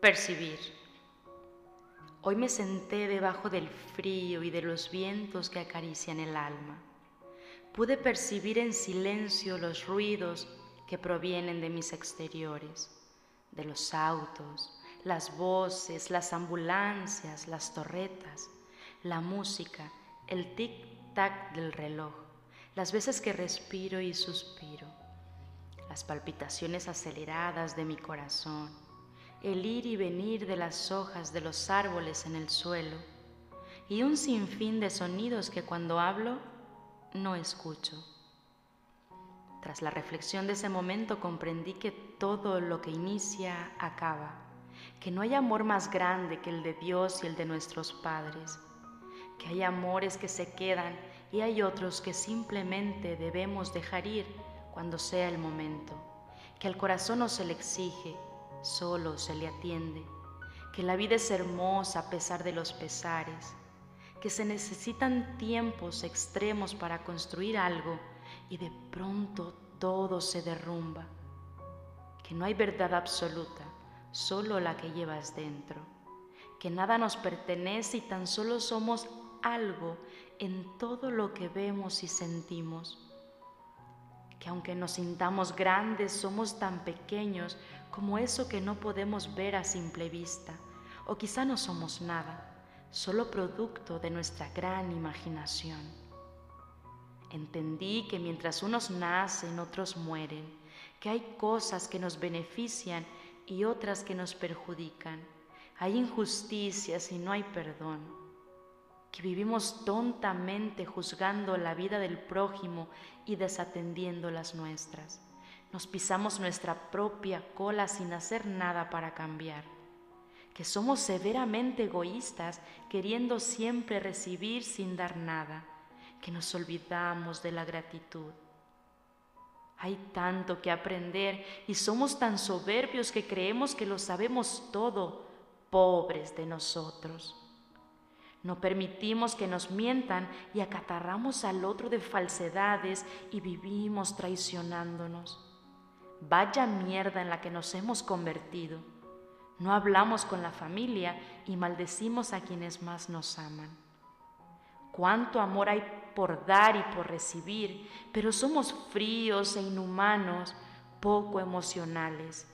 Percibir. Hoy me senté debajo del frío y de los vientos que acarician el alma. Pude percibir en silencio los ruidos que provienen de mis exteriores, de los autos, las voces, las ambulancias, las torretas, la música, el tic-tac del reloj, las veces que respiro y suspiro, las palpitaciones aceleradas de mi corazón el ir y venir de las hojas de los árboles en el suelo y un sinfín de sonidos que cuando hablo no escucho. Tras la reflexión de ese momento comprendí que todo lo que inicia acaba, que no hay amor más grande que el de Dios y el de nuestros padres, que hay amores que se quedan y hay otros que simplemente debemos dejar ir cuando sea el momento, que el corazón no se le exige solo se le atiende, que la vida es hermosa a pesar de los pesares, que se necesitan tiempos extremos para construir algo y de pronto todo se derrumba, que no hay verdad absoluta, solo la que llevas dentro, que nada nos pertenece y tan solo somos algo en todo lo que vemos y sentimos, que aunque nos sintamos grandes, somos tan pequeños como eso que no podemos ver a simple vista, o quizá no somos nada, solo producto de nuestra gran imaginación. Entendí que mientras unos nacen, otros mueren, que hay cosas que nos benefician y otras que nos perjudican, hay injusticias y no hay perdón, que vivimos tontamente juzgando la vida del prójimo y desatendiendo las nuestras nos pisamos nuestra propia cola sin hacer nada para cambiar, que somos severamente egoístas queriendo siempre recibir sin dar nada, que nos olvidamos de la gratitud. Hay tanto que aprender y somos tan soberbios que creemos que lo sabemos todo, pobres de nosotros. No permitimos que nos mientan y acatarramos al otro de falsedades y vivimos traicionándonos. Vaya mierda en la que nos hemos convertido. No hablamos con la familia y maldecimos a quienes más nos aman. Cuánto amor hay por dar y por recibir, pero somos fríos e inhumanos, poco emocionales,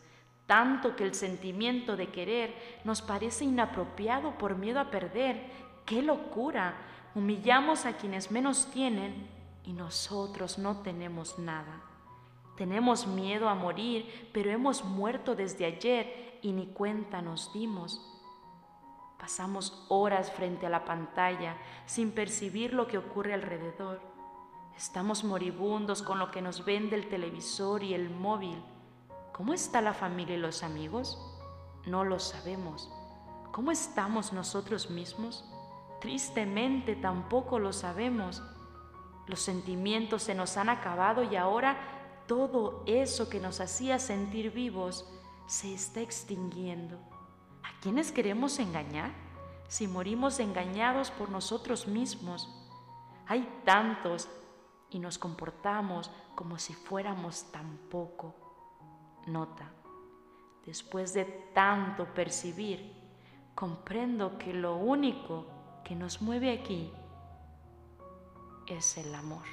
tanto que el sentimiento de querer nos parece inapropiado por miedo a perder. ¡Qué locura! Humillamos a quienes menos tienen y nosotros no tenemos nada. Tenemos miedo a morir, pero hemos muerto desde ayer y ni cuenta nos dimos. Pasamos horas frente a la pantalla sin percibir lo que ocurre alrededor. Estamos moribundos con lo que nos vende el televisor y el móvil. ¿Cómo está la familia y los amigos? No lo sabemos. ¿Cómo estamos nosotros mismos? Tristemente tampoco lo sabemos. Los sentimientos se nos han acabado y ahora todo eso que nos hacía sentir vivos se está extinguiendo. ¿A quiénes queremos engañar? Si morimos engañados por nosotros mismos. Hay tantos y nos comportamos como si fuéramos tan poco. Nota, después de tanto percibir, comprendo que lo único que nos mueve aquí es el amor.